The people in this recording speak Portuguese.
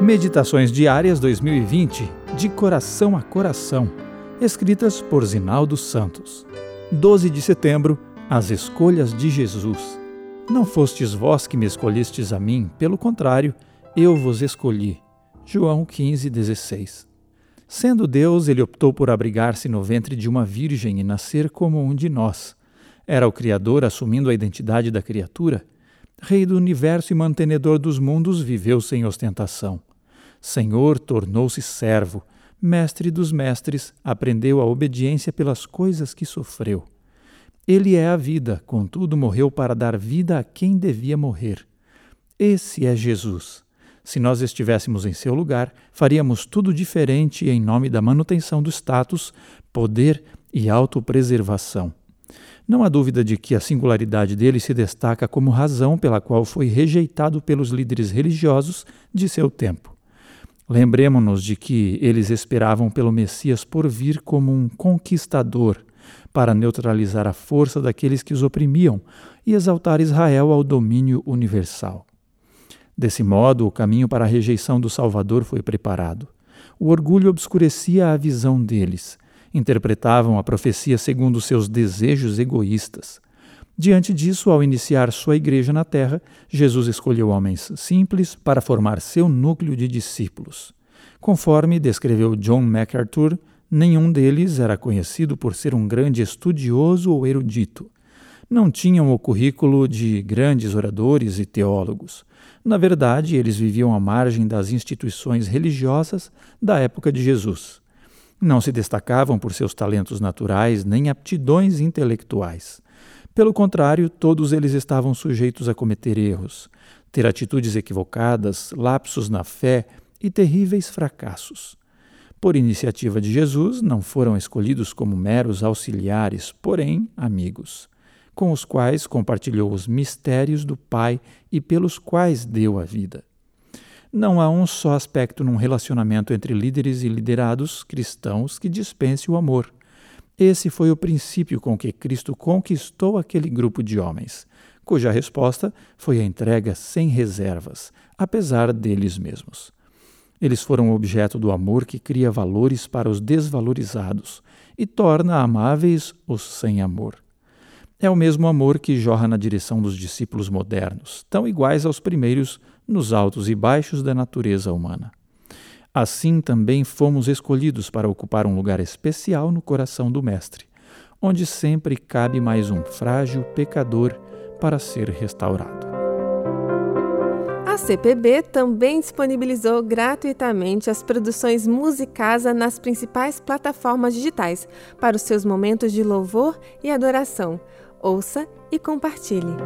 Meditações Diárias 2020, de coração a coração, escritas por Zinaldo Santos. 12 de setembro, as escolhas de Jesus. Não fostes vós que me escolhestes a mim, pelo contrário, eu vos escolhi. João 15, 16. Sendo Deus, ele optou por abrigar-se no ventre de uma virgem e nascer como um de nós. Era o Criador assumindo a identidade da criatura. Rei do universo e mantenedor dos mundos, viveu sem ostentação. Senhor tornou-se servo, mestre dos mestres, aprendeu a obediência pelas coisas que sofreu. Ele é a vida, contudo morreu para dar vida a quem devia morrer. Esse é Jesus. Se nós estivéssemos em seu lugar, faríamos tudo diferente em nome da manutenção do status, poder e autopreservação. Não há dúvida de que a singularidade dele se destaca como razão pela qual foi rejeitado pelos líderes religiosos de seu tempo. Lembremos-nos de que eles esperavam pelo Messias por vir como um conquistador, para neutralizar a força daqueles que os oprimiam e exaltar Israel ao domínio universal. Desse modo, o caminho para a rejeição do Salvador foi preparado. O orgulho obscurecia a visão deles. Interpretavam a profecia segundo seus desejos egoístas. Diante disso, ao iniciar sua igreja na terra, Jesus escolheu homens simples para formar seu núcleo de discípulos. Conforme descreveu John MacArthur, Nenhum deles era conhecido por ser um grande estudioso ou erudito. Não tinham o currículo de grandes oradores e teólogos. Na verdade, eles viviam à margem das instituições religiosas da época de Jesus. Não se destacavam por seus talentos naturais nem aptidões intelectuais. Pelo contrário, todos eles estavam sujeitos a cometer erros, ter atitudes equivocadas, lapsos na fé e terríveis fracassos. Por iniciativa de Jesus, não foram escolhidos como meros auxiliares, porém amigos, com os quais compartilhou os mistérios do Pai e pelos quais deu a vida. Não há um só aspecto num relacionamento entre líderes e liderados cristãos que dispense o amor. Esse foi o princípio com que Cristo conquistou aquele grupo de homens, cuja resposta foi a entrega sem reservas, apesar deles mesmos. Eles foram objeto do amor que cria valores para os desvalorizados e torna amáveis os sem amor. É o mesmo amor que jorra na direção dos discípulos modernos, tão iguais aos primeiros nos altos e baixos da natureza humana. Assim também fomos escolhidos para ocupar um lugar especial no coração do Mestre, onde sempre cabe mais um frágil pecador para ser restaurado. A CPB também disponibilizou gratuitamente as produções Musicasa nas principais plataformas digitais para os seus momentos de louvor e adoração. Ouça e compartilhe.